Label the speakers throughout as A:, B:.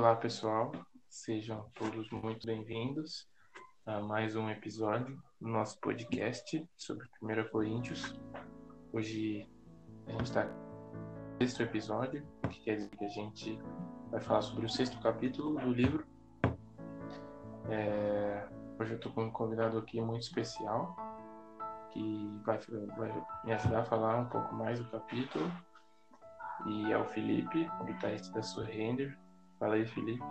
A: Olá, pessoal. Sejam todos muito bem-vindos a mais um episódio do nosso podcast sobre 1 Coríntios. Hoje a gente está no sexto episódio, que quer dizer que a gente vai falar sobre o sexto capítulo do livro. É... Hoje eu estou com um convidado aqui muito especial, que vai, vai me ajudar a falar um pouco mais do capítulo. E é o Felipe, guitarrista da Surrender. Fala aí, Felipe.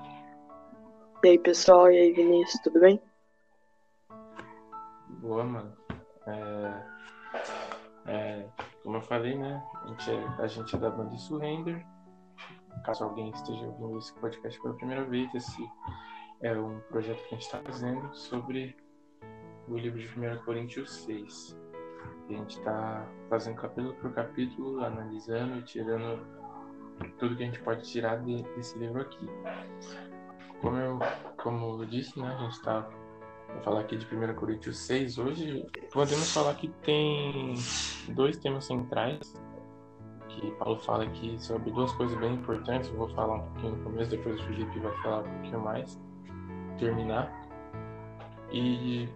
B: E aí, pessoal? E aí, Vinícius, tudo bem?
A: Boa, mano. É, é, como eu falei, né? A gente é, a gente é da banda Surrender. Caso alguém esteja ouvindo esse podcast pela primeira vez, esse é um projeto que a gente está fazendo sobre o livro de 1 Coríntios 6. A gente está fazendo capítulo por capítulo, analisando e tirando tudo que a gente pode tirar de, desse livro aqui. Como eu, como eu disse, né, a gente está Vou falar aqui de 1 Coríntios 6. Hoje podemos falar que tem dois temas centrais que Paulo fala aqui sobre duas coisas bem importantes. Eu vou falar um pouquinho no começo, depois o Felipe vai falar um pouquinho mais. Terminar. E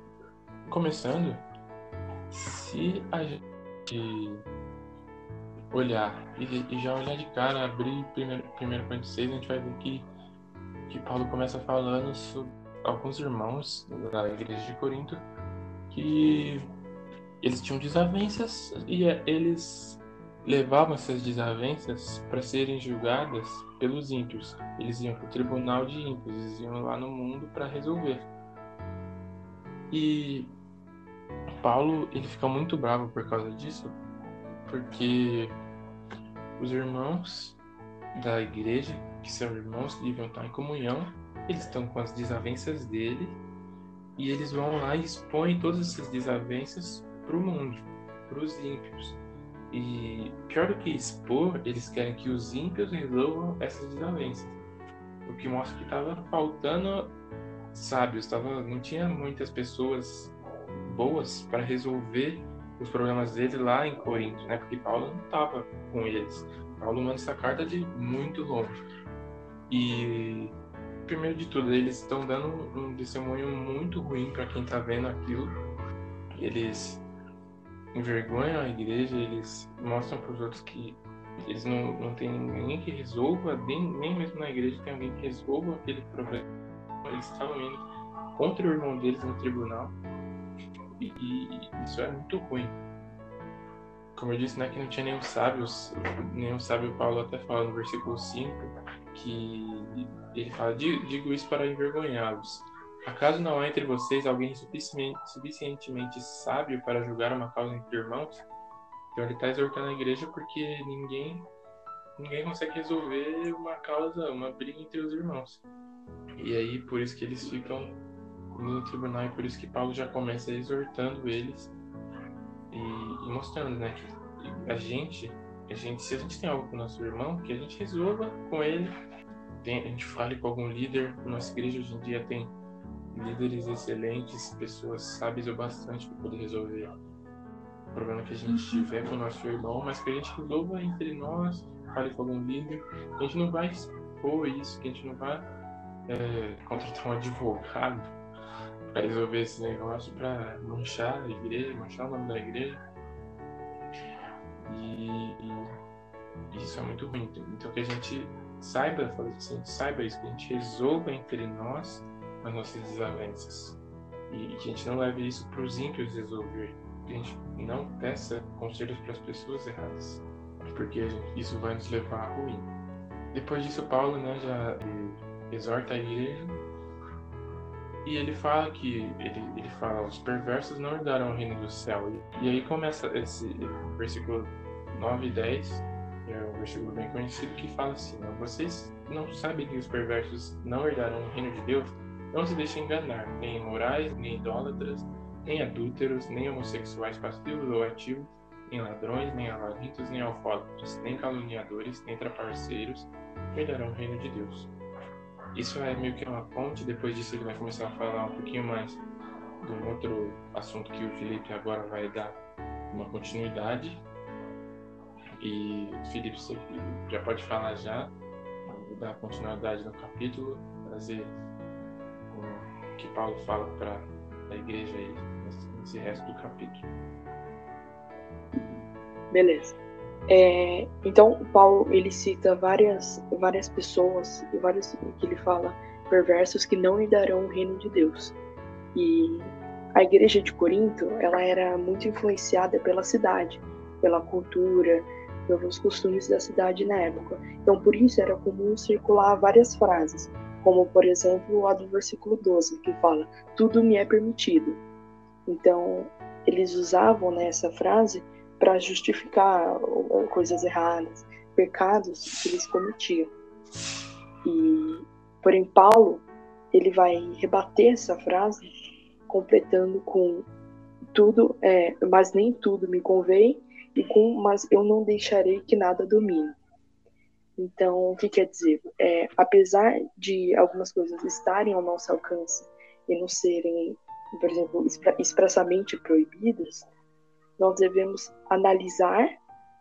A: começando, se a gente olhar e, e, já olhar de cara, abrir primeiro, primeiro Coríntios 6, a gente vai ver que, que Paulo começa falando sobre alguns irmãos da igreja de Corinto que eles tinham desavenças e é, eles levavam essas desavenças para serem julgadas pelos ímpios. Eles iam para o tribunal de ímpios, eles iam lá no mundo para resolver. E Paulo ele fica muito bravo por causa disso, porque os irmãos da igreja, que são irmãos que deviam estar em comunhão, eles estão com as desavenças dele e eles vão lá e expõem todas essas desavenças para o mundo, para os ímpios. E pior do que expor, eles querem que os ímpios resolvam essas desavenças. O que mostra que estava faltando sábios, tava, não tinha muitas pessoas boas para resolver os problemas dele lá em Corinto, né? Porque Paulo não estava com eles. Paulo manda essa carta de muito longe. E primeiro de tudo, eles estão dando um testemunho muito ruim para quem está vendo aquilo. Eles envergonham a igreja, eles mostram para os outros que eles não, não tem ninguém que resolva, nem, nem mesmo na igreja tem alguém que resolva aquele problema. Eles estavam indo contra o irmão deles no tribunal e, isso é muito ruim. Como eu disse, né, que não tinha nenhum sábio, nenhum sábio Paulo até fala no versículo 5, que ele fala, digo isso para envergonhá-los. Acaso não há entre vocês alguém suficientemente sábio para julgar uma causa entre irmãos? Então ele está exortando a igreja porque ninguém ninguém consegue resolver uma causa, uma briga entre os irmãos. E aí por isso que eles ficam no tribunal e por isso que Paulo já começa exortando eles e, e mostrando, né, que a gente, a gente, se a gente tem algo com o nosso irmão, que a gente resolva com ele, tem, a gente fale com algum líder. Nossa igreja hoje em dia tem líderes excelentes, pessoas sábias o bastante para poder resolver o problema que a gente uhum. tiver com o nosso irmão, mas que a gente resolva entre nós, fale com algum líder. A gente não vai expor isso, que a gente não vai é, contratar um advogado para resolver esse negócio, para manchar a igreja, manchar o nome da igreja. E, e isso é muito ruim. Então que a gente saiba fazer assim, saiba isso, que a gente resolva entre nós as nossas desavenças. E que a gente não leve isso para os ímpios resolver. Que a gente não peça conselhos para as pessoas erradas. Porque gente, isso vai nos levar a ruim. Depois disso, Paulo né, já exorta a igreja e ele fala que ele, ele fala os perversos não herdarão o reino do céu. E, e aí começa esse versículo 9 e 10, que é um versículo bem conhecido, que fala assim: Vocês não sabem que os perversos não herdarão o reino de Deus? Não se deixem enganar, nem imorais, nem idólatras, nem adúlteros, nem homossexuais passivos ou ativos, nem ladrões, nem avarentos, nem alfólatras, nem caluniadores, nem traparceiros herdarão o reino de Deus. Isso é meio que uma ponte, depois disso ele vai começar a falar um pouquinho mais de um outro assunto que o Felipe agora vai dar uma continuidade. E Felipe, você já pode falar já, vou dar continuidade no capítulo, trazer o que Paulo fala para a igreja aí nesse resto do capítulo.
B: Beleza. É, então, Paulo ele cita várias, várias pessoas e vários que ele fala perversos que não lhe darão o reino de Deus. E a igreja de Corinto ela era muito influenciada pela cidade, pela cultura, pelos costumes da cidade na época. Então, por isso era comum circular várias frases, como por exemplo a do versículo 12, que fala: Tudo me é permitido. Então, eles usavam né, essa frase para justificar coisas erradas, pecados que eles cometiam. E, porém, Paulo ele vai rebater essa frase, completando com tudo, é, mas nem tudo me convém, e com mas eu não deixarei que nada domine. Então, o que quer dizer? É, apesar de algumas coisas estarem ao nosso alcance e não serem, por exemplo, expressamente proibidas, nós devemos analisar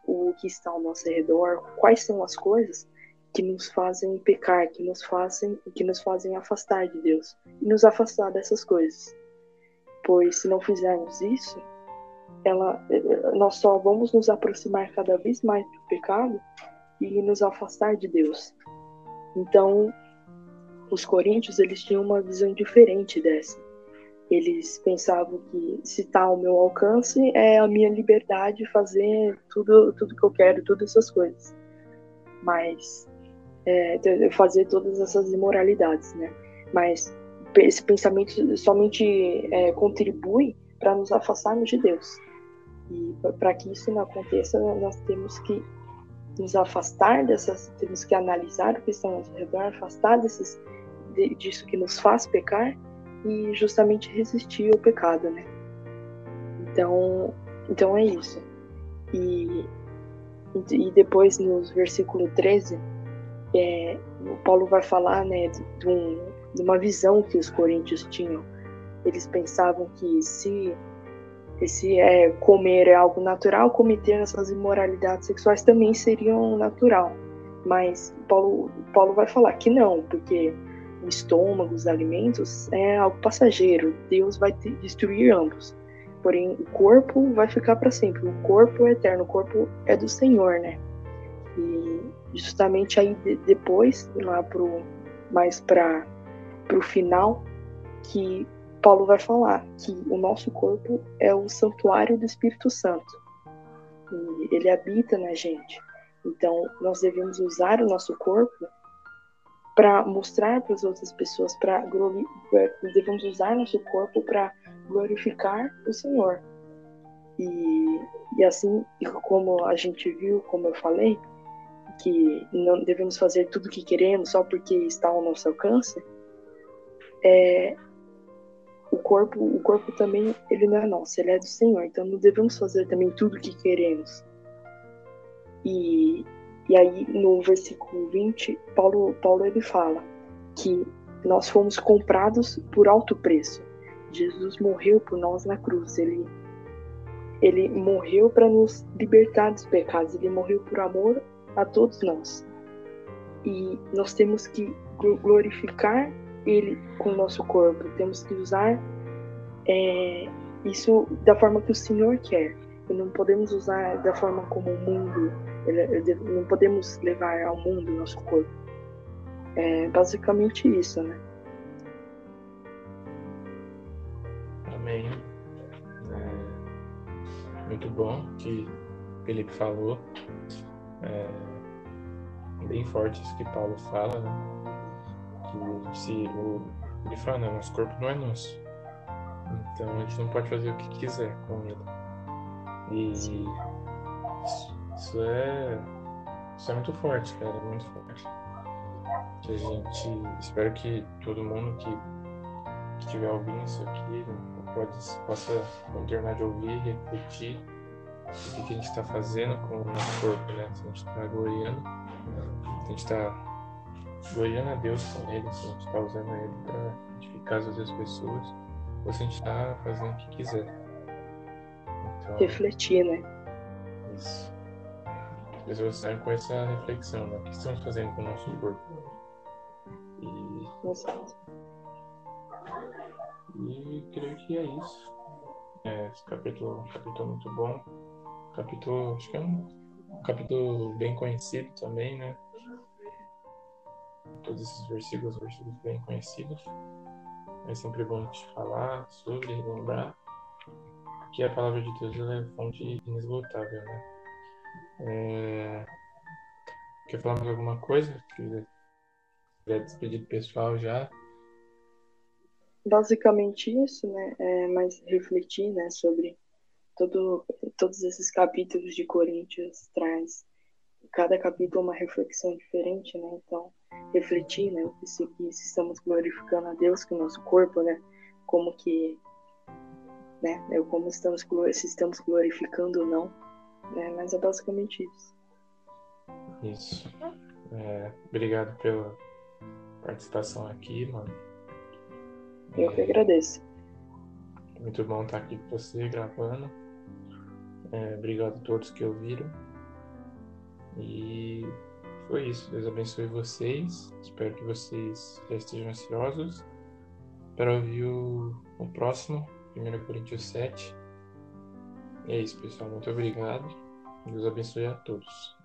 B: o que está ao nosso redor, quais são as coisas que nos fazem pecar, que nos fazem, que nos fazem afastar de Deus e nos afastar dessas coisas. Pois se não fizermos isso, ela, nós só vamos nos aproximar cada vez mais do pecado e nos afastar de Deus. Então, os coríntios eles tinham uma visão diferente dessa. Eles pensavam que se está ao meu alcance é a minha liberdade fazer tudo tudo que eu quero, todas essas coisas. Mas é, fazer todas essas imoralidades, né? Mas esse pensamento somente é, contribui para nos afastarmos de Deus. E para que isso não aconteça, nós temos que nos afastar dessas, temos que analisar o que está ao redor, afastar desses, de, disso que nos faz pecar e justamente resistir ao pecado, né? Então, então é isso. E, e depois, no versículo 13, é, o Paulo vai falar né, de, um, de uma visão que os coríntios tinham. Eles pensavam que se esse é, comer é algo natural, cometer essas imoralidades sexuais também seriam natural. Mas Paulo, Paulo vai falar que não, porque o estômago, os alimentos, é algo passageiro. Deus vai destruir ambos. Porém, o corpo vai ficar para sempre. O corpo é eterno, o corpo é do Senhor, né? E justamente aí de, depois, lá pro mais para o final, que Paulo vai falar que o nosso corpo é o santuário do Espírito Santo. E ele habita na gente. Então, nós devemos usar o nosso corpo para mostrar para as outras pessoas, para devemos usar nosso corpo para glorificar o Senhor. E, e assim, como a gente viu, como eu falei, que não devemos fazer tudo o que queremos só porque está ao nosso alcance, é, o corpo, o corpo também, ele não é nosso, ele é do Senhor. Então não devemos fazer também tudo o que queremos. E, e aí no versículo 20, Paulo, Paulo ele fala que nós fomos comprados por alto preço. Jesus morreu por nós na cruz. Ele ele morreu para nos libertar dos pecados. Ele morreu por amor a todos nós. E nós temos que glorificar ele com o nosso corpo. Temos que usar é, isso da forma que o Senhor quer. E não podemos usar da forma como o mundo. Não podemos levar ao mundo o nosso corpo. É basicamente isso, né?
A: Amém. É muito bom que Felipe falou. É bem forte isso que Paulo fala, né? que se o, ele fala, não, nosso corpo não é nosso. Então a gente não pode fazer o que quiser com ele. E isso, é. Isso é muito forte, cara, muito forte. Que a gente. Espero que todo mundo que, que estiver ouvindo isso aqui pode, possa terminar de ouvir e refletir o que, que a gente está fazendo com o nosso corpo, né? Se a gente está gloriando, a gente está gloriando a Deus com ele, se a gente está usando ele para edificar as outras pessoas, ou se a gente está fazendo o que quiser.
B: Então, Refletir, né?
A: Isso. Pessoas saem com essa reflexão, né? O que estamos fazendo com o nosso corpo? E, e creio que é isso. É, esse capítulo é um capítulo muito bom. Capítulo, acho que é um, capítulo bem conhecido também, né? Todos esses versículos, versículos bem conhecidos. É sempre bom te falar sobre, lembrar que a palavra de Deus é fonte inesgotável, né? É... Quer falar mais alguma coisa? Quiser despedir do pessoal já?
B: Basicamente isso, né? É mais refletir, né, sobre todo, todos esses capítulos de Coríntios traz cada capítulo é uma reflexão diferente, né? Então, refletir, né, se, se estamos glorificando a Deus com o nosso corpo, né? Como que né? Como estamos, se estamos glorificando ou não. Né? Mas é basicamente isso.
A: Isso. É, obrigado pela participação aqui, mano.
B: Eu é, que agradeço.
A: Muito bom estar aqui com você gravando. É, obrigado a todos que ouviram. E foi isso. Deus abençoe vocês. Espero que vocês já estejam ansiosos para ouvir o, o próximo 1 Coríntios 7. É isso, pessoal. Muito obrigado. Deus abençoe a todos.